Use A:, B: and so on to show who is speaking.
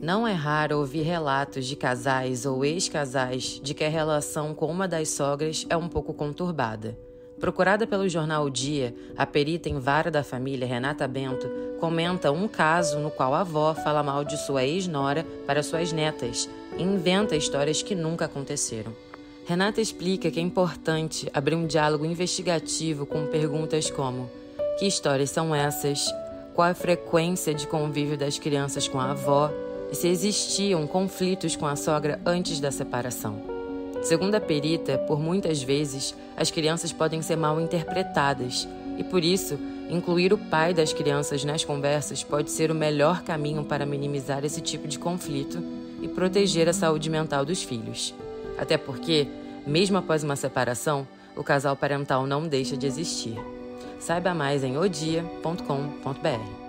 A: Não é raro ouvir relatos de casais ou ex-casais de que a relação com uma das sogras é um pouco conturbada. Procurada pelo jornal o Dia, a perita em vara da família, Renata Bento, comenta um caso no qual a avó fala mal de sua ex-nora para suas netas e inventa histórias que nunca aconteceram. Renata explica que é importante abrir um diálogo investigativo com perguntas como: que histórias são essas? Qual a frequência de convívio das crianças com a avó? E se existiam conflitos com a sogra antes da separação? Segundo a perita, por muitas vezes as crianças podem ser mal interpretadas e por isso incluir o pai das crianças nas conversas pode ser o melhor caminho para minimizar esse tipo de conflito e proteger a saúde mental dos filhos. Até porque, mesmo após uma separação, o casal parental não deixa de existir. Saiba mais em odia.com.br.